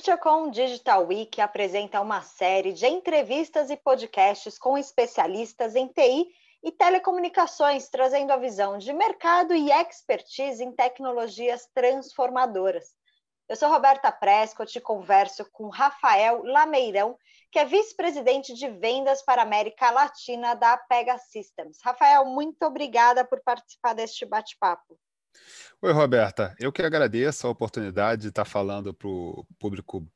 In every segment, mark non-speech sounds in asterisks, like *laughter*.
Virtualcom Digital Week apresenta uma série de entrevistas e podcasts com especialistas em TI e telecomunicações, trazendo a visão de mercado e expertise em tecnologias transformadoras. Eu sou Roberta Prescott e converso com Rafael Lameirão, que é vice-presidente de vendas para a América Latina da Pega Systems. Rafael, muito obrigada por participar deste bate-papo. Oi, Roberta. Eu que agradeço a oportunidade de estar falando para o público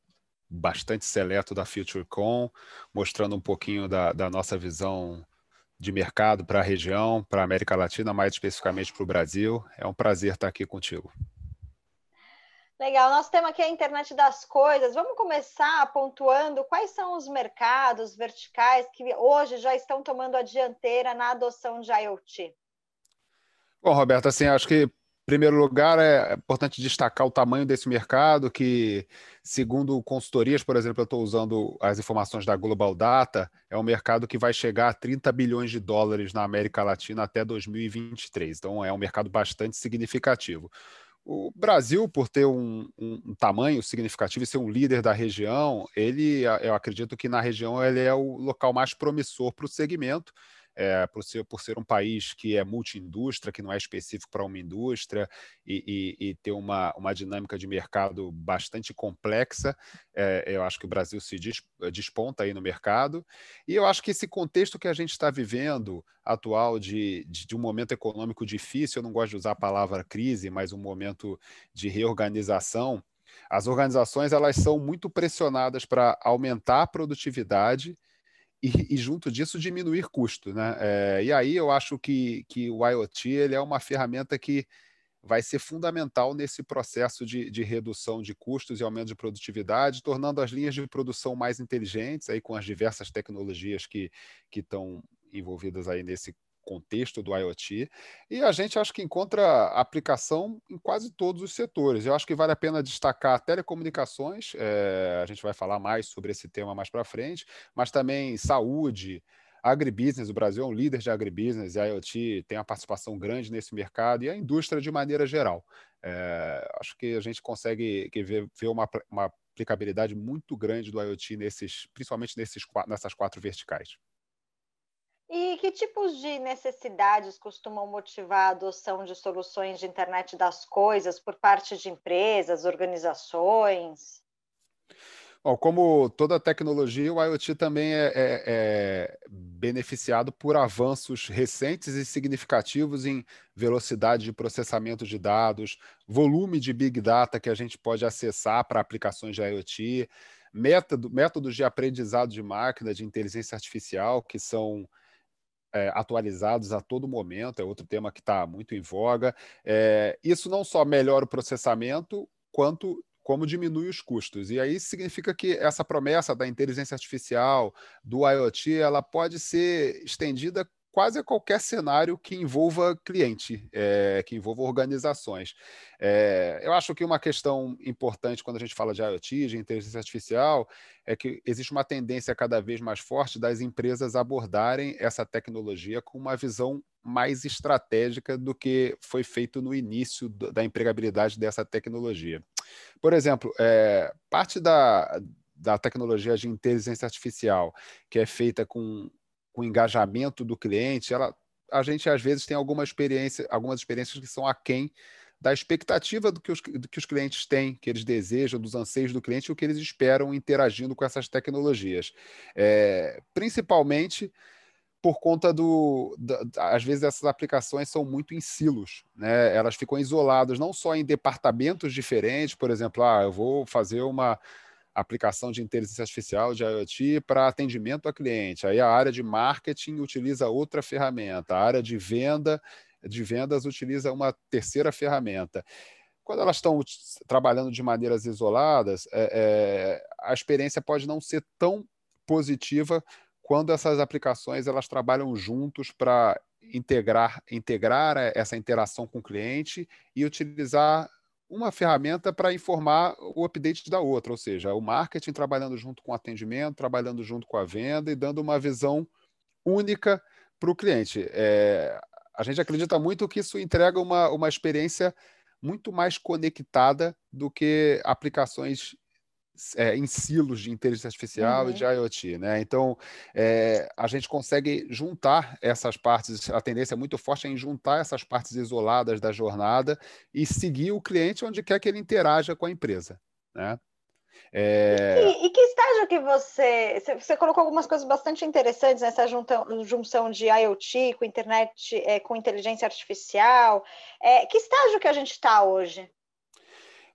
bastante seleto da FutureCon, mostrando um pouquinho da, da nossa visão de mercado para a região, para a América Latina, mais especificamente para o Brasil. É um prazer estar aqui contigo. Legal, nosso tema aqui é a internet das coisas. Vamos começar pontuando quais são os mercados verticais que hoje já estão tomando a dianteira na adoção de IoT. Bom, Roberto, assim, acho que primeiro lugar, é importante destacar o tamanho desse mercado, que, segundo consultorias, por exemplo, eu estou usando as informações da Global Data, é um mercado que vai chegar a 30 bilhões de dólares na América Latina até 2023. Então, é um mercado bastante significativo. O Brasil, por ter um, um, tamanho significativo e ser um líder da região, ele, eu acredito que na região ele é o local mais promissor para o segmento é, por, ser, por ser um país que é multiindústria, que não é específico para uma indústria e, e, e, ter uma, uma dinâmica de mercado bastante complexa, é, eu acho que o Brasil se desponta aí no mercado. E eu acho que esse contexto que a gente está vivendo atual de, de, de um momento econômico difícil, eu não gosto de usar a palavra crise, mas um momento de reorganização, as organizações elas são muito pressionadas para aumentar a produtividade e, e, junto disso diminuir custo. Né? É, e aí eu acho que, que o IoT ele é uma ferramenta que vai ser fundamental nesse processo de, de, redução de custos e aumento de produtividade, tornando as linhas de produção mais inteligentes, aí com as diversas tecnologias que, estão envolvidas aí nesse contexto do IoT, e a gente acho que encontra aplicação em quase todos os setores. Eu acho que vale a pena destacar telecomunicações, é, a gente vai falar mais sobre esse tema mais para frente, mas também saúde, agribusiness, o Brasil é um líder de agribusiness, e a IoT tem uma participação grande nesse mercado, e a indústria de maneira geral. É, acho que a gente consegue ver, ver uma, uma aplicabilidade muito grande do IoT nesses, principalmente nesses, nessas quatro verticais. E que tipos de necessidades costumam motivar a adoção de soluções de internet das coisas por parte de empresas, organizações? Bom, como toda tecnologia, o IoT também é, é, é, beneficiado por avanços recentes e significativos em velocidade de processamento de dados, volume de Big Data que a gente pode acessar para aplicações de IoT, método, métodos de aprendizado de máquina, de inteligência artificial, que são é, atualizados a todo momento, é outro tema que está muito em voga. É, isso não só melhora o processamento, quanto como diminui os custos. E aí significa que essa promessa da inteligência artificial, do IoT, ela pode ser estendida quase a qualquer cenário que envolva cliente, é, que envolva organizações. É, eu acho que uma questão importante quando a gente fala de IoT, de inteligência artificial, é que existe uma tendência cada vez mais forte das empresas abordarem essa tecnologia com uma visão mais estratégica do que foi feito no início da empregabilidade dessa tecnologia. Por exemplo, é, parte da, da tecnologia de inteligência artificial que é feita com com o engajamento do cliente, ela, a gente às vezes tem alguma experiência, algumas experiências que são aquém da expectativa do que, os, do que os clientes têm, que eles desejam, dos anseios do cliente, o que eles esperam interagindo com essas tecnologias. É, principalmente por conta do. Da, às vezes essas aplicações são muito em silos, né? Elas ficam isoladas não só em departamentos diferentes, por exemplo, ah, eu vou fazer uma aplicação de inteligência artificial de IoT para atendimento a cliente. Aí a área de marketing utiliza outra ferramenta, a área de venda de vendas utiliza uma terceira ferramenta. Quando elas estão trabalhando de maneiras isoladas, é, é, a experiência pode não ser tão positiva quando essas aplicações elas trabalham juntos para integrar, integrar essa interação com o cliente e utilizar uma ferramenta para informar o update da outra, ou seja, o marketing trabalhando junto com o atendimento, trabalhando junto com a venda e dando uma visão única para o cliente. É, a gente acredita muito que isso entrega uma, uma experiência muito mais conectada do que aplicações é, em silos de inteligência artificial uhum. e de IoT, né? Então é, a gente consegue juntar essas partes. A tendência é muito forte em juntar essas partes isoladas da jornada e seguir o cliente onde quer que ele interaja com a empresa, né? É... E, e, que estágio que você. Você colocou algumas coisas bastante interessantes nessa juntão, junção de IoT com internet, é, com inteligência artificial. É, que estágio que a gente está hoje?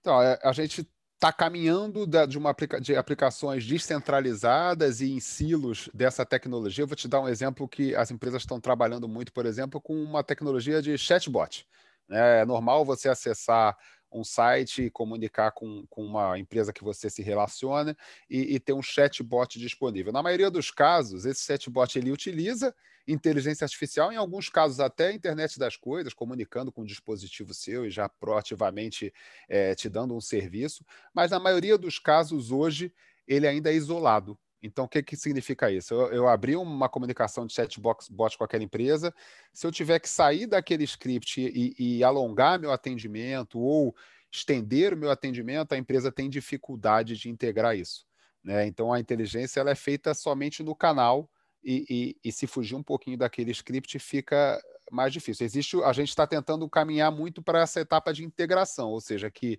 Então, é, a gente está caminhando de, uma, de aplicações descentralizadas e em silos dessa tecnologia. Eu vou te dar um exemplo que as empresas estão trabalhando muito, por exemplo, com uma tecnologia de chatbot. Né? É normal você acessar um site comunicar com, com uma empresa que você se relaciona e, e ter um chatbot disponível. Na maioria dos casos, esse chatbot ele utiliza inteligência artificial, em alguns casos até a internet das coisas, comunicando com o dispositivo seu e já proativamente é, te dando um serviço, mas na maioria dos casos hoje ele ainda é isolado. Então, o que, que significa isso? Eu, eu abri uma comunicação de chatbot bot com aquela empresa. Se eu tiver que sair daquele script e, e alongar meu atendimento ou estender o meu atendimento, a empresa tem dificuldade de integrar isso. Né? Então, a inteligência ela é feita somente no canal e, e, e se fugir um pouquinho daquele script fica mais difícil. Existe, a gente está tentando caminhar muito para essa etapa de integração, ou seja, que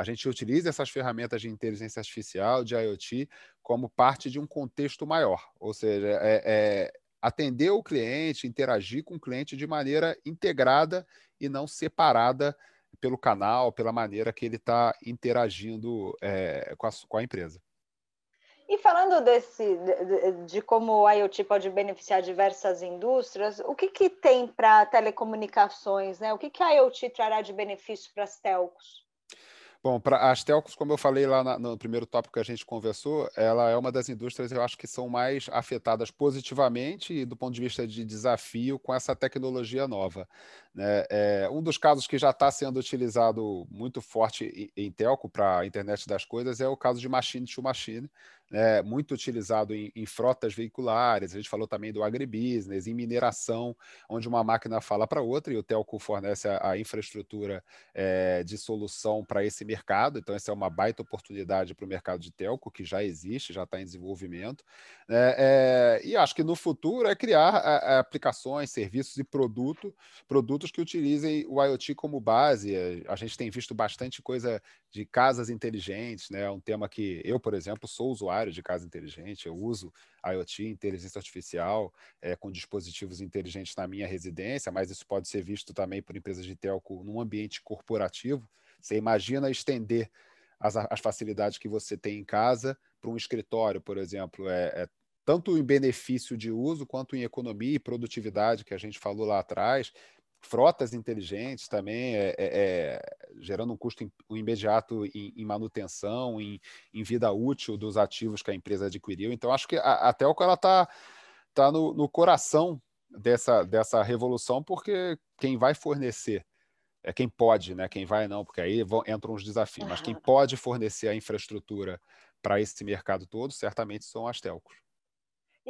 a gente utiliza essas ferramentas de inteligência artificial, de IoT, como parte de um contexto maior, ou seja, é, é atender o cliente, interagir com o cliente de maneira integrada e não separada pelo canal, pela maneira que ele está interagindo é, com, a, com, a, empresa. E falando desse, de, de, como o IoT pode beneficiar diversas indústrias, o que, que tem para telecomunicações? Né? O que, que a IoT trará de benefício para as telcos? Bom, para as telcos, como eu falei lá na, no primeiro tópico que a gente conversou, ela é uma das indústrias, eu acho que são mais afetadas positivamente e do ponto de vista de desafio com essa tecnologia nova. Né? É, um dos casos que já está sendo utilizado muito forte em, em telco para a internet das coisas é o caso de machine to machine, né, muito utilizado em, em, frotas veiculares, a gente falou também do agribusiness, em mineração, onde uma máquina fala para outra e o telco fornece a, a infraestrutura é, de solução para esse mercado, então essa é uma baita oportunidade para o mercado de telco, que já existe, já está em desenvolvimento, é, é, e acho que no futuro é criar a, a aplicações, serviços e produto, produtos que utilizem o IoT como base, a gente tem visto bastante coisa de casas inteligentes, né? Um tema que eu, por exemplo, sou usuário de casa inteligente, eu uso IoT, inteligência artificial, é, com dispositivos inteligentes na minha residência, mas isso pode ser visto também por empresas de telco num ambiente corporativo. Você imagina estender as, as facilidades que você tem em casa para um escritório, por exemplo, é, é tanto em benefício de uso quanto em economia e produtividade que a gente falou lá atrás frotas inteligentes também, é, é, é, gerando um custo imediato em, em manutenção, em, em, vida útil dos ativos que a empresa adquiriu. Então, acho que a, a Telco está tá no, no coração dessa, dessa revolução, porque quem vai fornecer é quem pode, né? Quem vai não, porque aí vão, entram os desafios. Mas quem pode fornecer a infraestrutura para esse mercado todo, certamente são as telcos.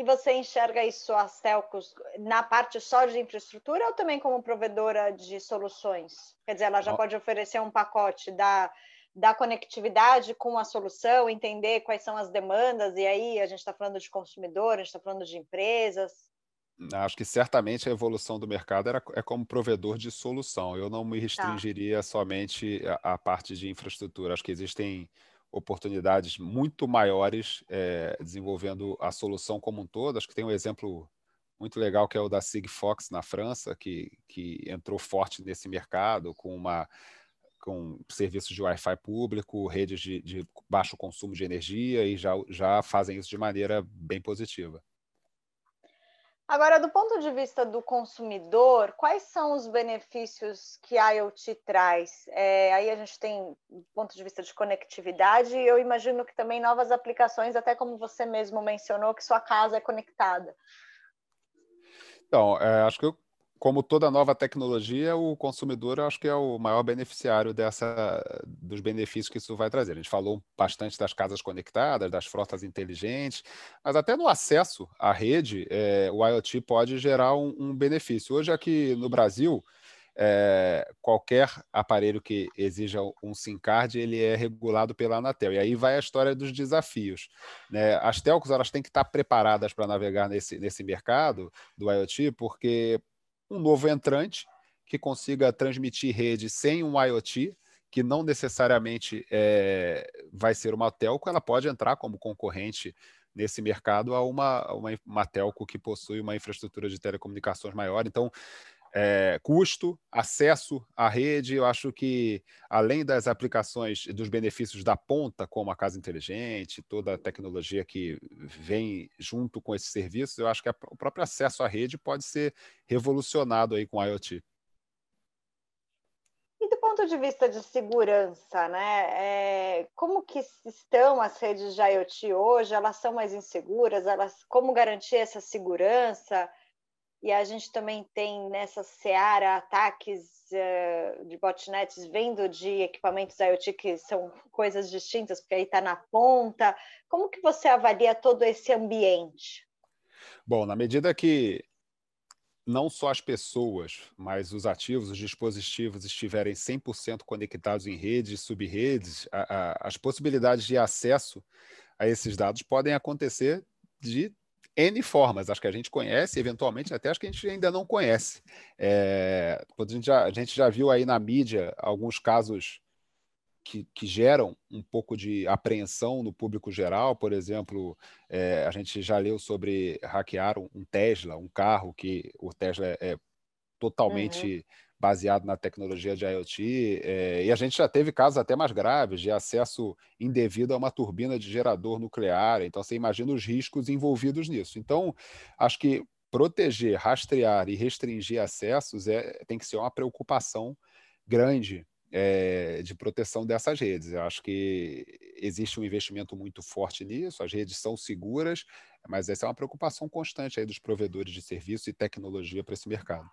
E você enxerga isso, as telcos, na parte só de infraestrutura ou também como provedora de soluções? Quer dizer, ela já pode oferecer um pacote da, da conectividade com a solução, entender quais são as demandas, e aí a gente está falando de consumidor, a gente está falando de empresas. Acho que certamente a evolução do mercado era, é como provedor de solução. Eu não me tá. restringiria tá. somente à parte de infraestrutura. Acho que existem oportunidades muito maiores é, desenvolvendo a solução como um todo. Acho que tem um exemplo muito legal que é o da Sigfox na França, que, que entrou forte nesse mercado com uma com serviços de Wi-Fi público, redes de, de baixo consumo de energia e já, já fazem isso de maneira bem positiva. Agora, do ponto de vista do consumidor, quais são os benefícios que a IoT traz? É, aí a gente tem do ponto de vista de conectividade, e eu imagino que também novas aplicações, até como você mesmo mencionou, que sua casa é conectada. Então, é, acho que eu como toda nova tecnologia, o consumidor eu acho que é o maior beneficiário dessa, dos benefícios que isso vai trazer. A gente falou bastante das casas conectadas, das frotas inteligentes, mas até no acesso à rede, é, o IoT pode gerar um, um benefício. Hoje aqui no Brasil, é, qualquer aparelho que exija um SIM card ele é regulado pela Anatel. E aí vai a história dos desafios. Né? As telcos elas têm que estar preparadas para navegar nesse, nesse mercado do IoT, porque um novo entrante que consiga transmitir rede sem um IoT, que não necessariamente é, vai ser uma telco, ela pode entrar como concorrente nesse mercado a uma, uma, uma telco que possui uma infraestrutura de telecomunicações maior. Então, é, custo, acesso à rede. Eu acho que, além das aplicações, dos benefícios da ponta, como a casa inteligente, toda a tecnologia que vem junto com esses serviços, eu acho que o próprio acesso à rede pode ser revolucionado aí com o IoT. E do ponto de vista de segurança, né? É, como que estão as redes de IoT hoje? Elas são mais inseguras? Elas, como garantir essa segurança? E a gente também tem nessa seara ataques uh, de botnets vindo de equipamentos IoT que são coisas distintas, porque aí está na ponta. Como que você avalia todo esse ambiente? Bom, na medida que não só as pessoas, mas os ativos, os dispositivos estiverem 100% conectados em redes, subredes, a, a, as possibilidades de acesso a esses dados podem acontecer de N formas, acho que a gente conhece, eventualmente até acho que a gente ainda não conhece. É, a, gente já, a gente já viu aí na mídia alguns casos que, que, geram um pouco de apreensão no público geral. Por exemplo, é, a gente já leu sobre hackear um, Tesla, um carro que o Tesla é, é totalmente uhum baseado na tecnologia de IoT, é, e a gente já teve casos até mais graves de acesso indevido a uma turbina de gerador nuclear. Então, você imagina os riscos envolvidos nisso. Então, acho que proteger, rastrear e restringir acessos é, tem que ser uma preocupação grande é, de proteção dessas redes. Eu acho que existe um investimento muito forte nisso, as redes são seguras, mas essa é uma preocupação constante aí dos provedores de serviço e tecnologia para esse mercado.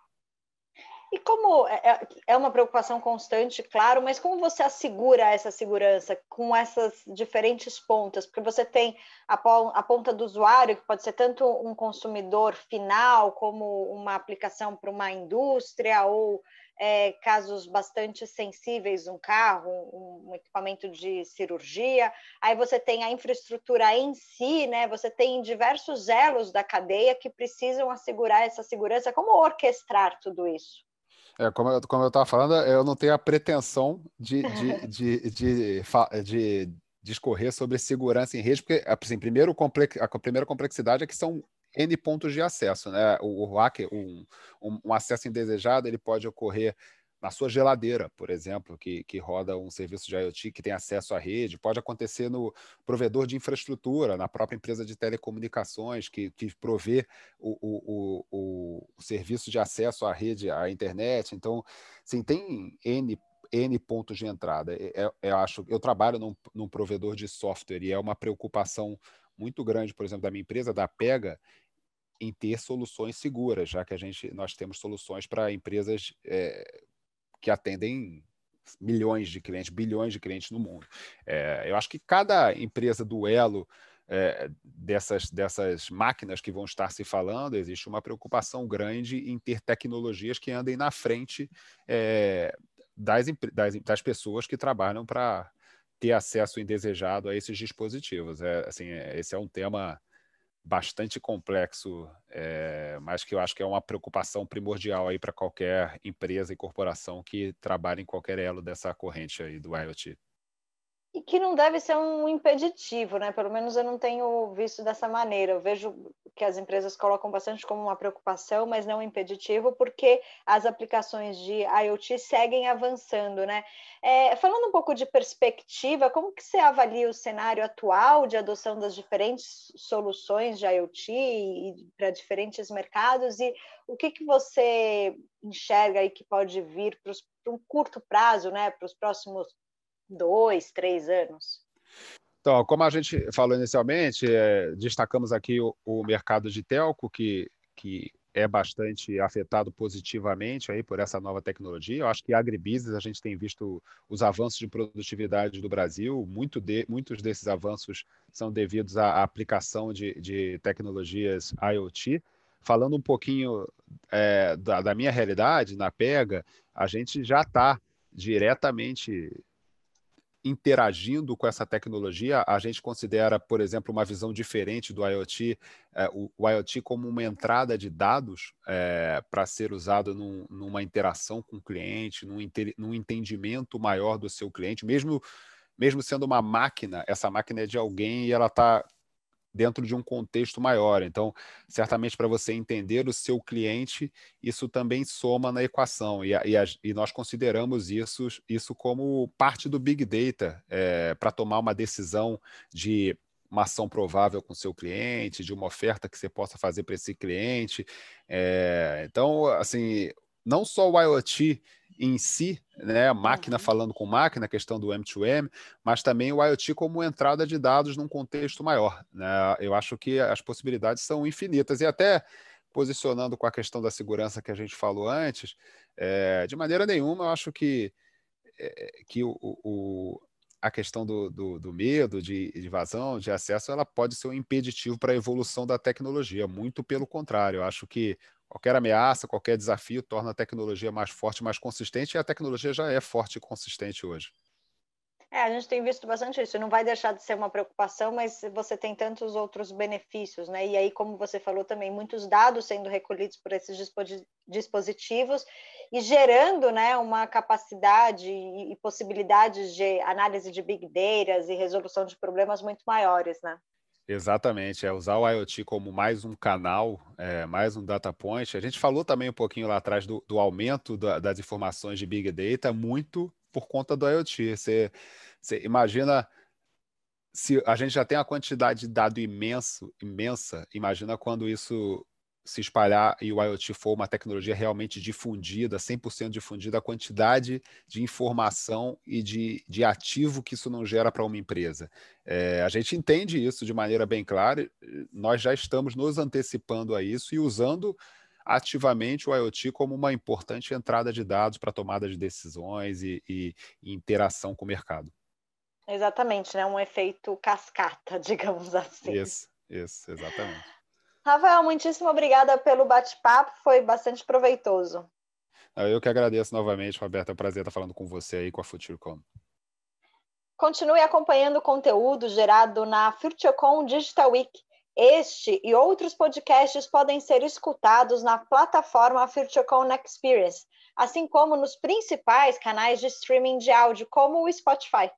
E como é, é, é uma preocupação constante, claro, mas como você assegura essa segurança com essas diferentes pontas? Porque você tem a, ponta do usuário, que pode ser tanto um consumidor final, como uma aplicação para uma indústria, ou é, casos bastante sensíveis, um carro, um, um, equipamento de cirurgia. Aí você tem a infraestrutura em si, né? Você tem diversos elos da cadeia que precisam assegurar essa segurança. Como orquestrar tudo isso? É, como eu como estava falando, eu não tenho a pretensão de, de, *laughs* de, de, de, discorrer sobre segurança em rede, porque, assim, primeiro, a primeira complexidade é que são N pontos de acesso. Né? O, o hacker, um, um, acesso indesejado, ele pode ocorrer na sua geladeira, por exemplo, que, que roda um serviço de IoT que tem acesso à rede, pode acontecer no provedor de infraestrutura, na própria empresa de telecomunicações que, que provê o, o, o, o serviço de acesso à rede, à internet. Então, sim, tem N N pontos de entrada. Eu, é, eu acho, eu trabalho num, num, provedor de software e é uma preocupação muito grande, por exemplo, da minha empresa, da Pega, em ter soluções seguras, já que a gente nós temos soluções para empresas é, que atendem milhões de clientes, bilhões de clientes no mundo. É, eu acho que cada empresa do elo é, dessas, dessas máquinas que vão estar se falando, existe uma preocupação grande em ter tecnologias que andem na frente é, das, das, das, pessoas que trabalham para ter acesso indesejado a esses dispositivos. É, assim, é, esse é um tema bastante complexo, é, mas que eu acho que é uma preocupação primordial aí para qualquer empresa e corporação que trabalhe em qualquer elo dessa corrente aí do IoT. E que não deve ser um impeditivo, né? Pelo menos eu não tenho visto dessa maneira. Eu vejo que as empresas colocam bastante como uma preocupação, mas não um impeditivo, porque as aplicações de IoT seguem avançando, né? É, falando um pouco de perspectiva, como que você avalia o cenário atual de adoção das diferentes soluções de IoT para diferentes mercados e o que, que você enxerga aí que pode vir para um curto prazo, né? Para os próximos dois, três anos? Então, como a gente falou inicialmente, é, destacamos aqui o, o, mercado de telco, que, que é bastante afetado positivamente aí por essa nova tecnologia. Eu acho que agribusiness, a gente tem visto os avanços de produtividade do Brasil, muito de, muitos desses avanços são devidos à aplicação de, de tecnologias IoT. Falando um pouquinho é, da, da minha realidade, na Pega, a gente já está diretamente interagindo com essa tecnologia, a gente considera, por exemplo, uma visão diferente do IoT, é, o, o, IoT como uma entrada de dados é, para ser usado num, numa interação com o cliente, num, num entendimento maior do seu cliente, mesmo mesmo sendo uma máquina, essa máquina é de alguém e ela está dentro de um contexto maior. Então, certamente para você entender o seu cliente, isso também soma na equação. E, e, e nós consideramos isso, isso como parte do Big Data é, para tomar uma decisão de uma ação provável com seu cliente, de uma oferta que você possa fazer para esse cliente. É, então, assim, não só o IoT em si, né, a máquina uhum. falando com máquina, a questão do M2M, mas também o IoT como entrada de dados num contexto maior. Né? Eu acho que as possibilidades são infinitas e até posicionando com a questão da segurança que a gente falou antes, é, de maneira nenhuma eu acho que, é, que o, o, a questão do, do, do medo de, de vazão, de acesso, ela pode ser um impeditivo para a evolução da tecnologia. Muito pelo contrário, eu acho que Qualquer ameaça, qualquer desafio torna a tecnologia mais forte, mais consistente, e a tecnologia já é forte e consistente hoje. É, a gente tem visto bastante isso. Não vai deixar de ser uma preocupação, mas você tem tantos outros benefícios, né? E aí, como você falou também, muitos dados sendo recolhidos por esses dispositivos e gerando, né, uma capacidade e possibilidades de análise de big data e resolução de problemas muito maiores, né? Exatamente, é usar o IoT como mais um canal, é, mais um data point. A gente falou também um pouquinho lá atrás do, do aumento da, das informações de Big Data, muito por conta do IoT. Você, você imagina se a gente já tem a quantidade de dado imenso, imensa, imagina quando isso se espalhar e o IoT for uma tecnologia realmente difundida, 100% difundida, a quantidade de informação e de, de ativo que isso não gera para uma empresa. É, a gente entende isso de maneira bem clara, nós já estamos nos antecipando a isso e usando ativamente o IoT como uma importante entrada de dados para tomada de decisões e, e, e interação com o mercado. Exatamente, né? Um efeito cascata, *laughs* digamos assim. Isso, isso, exatamente. Rafael, muitíssimo obrigada pelo bate-papo, foi bastante proveitoso. Eu que agradeço novamente, Roberto. É um prazer estar falando com você aí com a FutureCom. Continue acompanhando o conteúdo gerado na FutureCom Digital Week. Este e outros podcasts podem ser escutados na plataforma FutureCon Experience, assim como nos principais canais de streaming de áudio, como o Spotify.